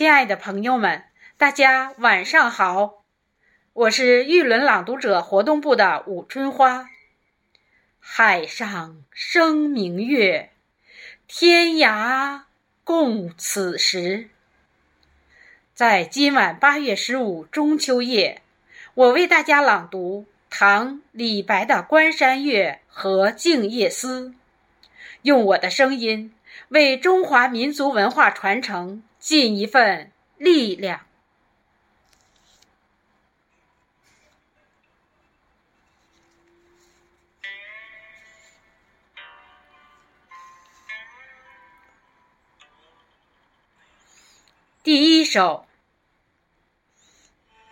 亲爱的朋友们，大家晚上好！我是玉轮朗读者活动部的武春花。海上生明月，天涯共此时。在今晚八月十五中秋夜，我为大家朗读唐李白的《关山月》和《静夜思》，用我的声音为中华民族文化传承。尽一份力量。第一首：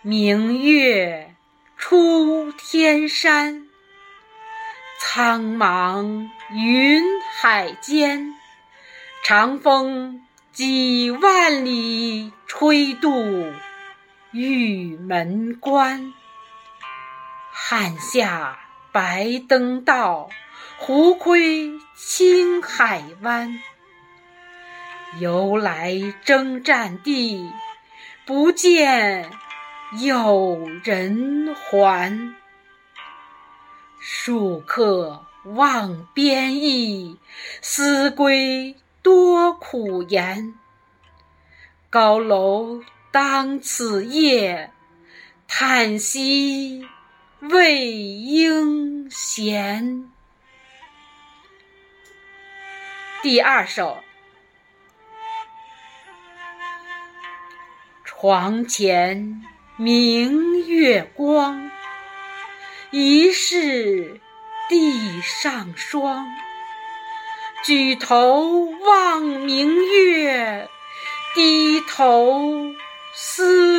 明月出天山，苍茫云海间，长风。几万里吹度玉门关，汉下白登道，胡窥青海湾。由来征战地，不见有人还。戍客望边邑，思归。多苦言，高楼当此夜，叹息未应闲。第二首，床前明月光，疑是地上霜。举头望明月，低头思。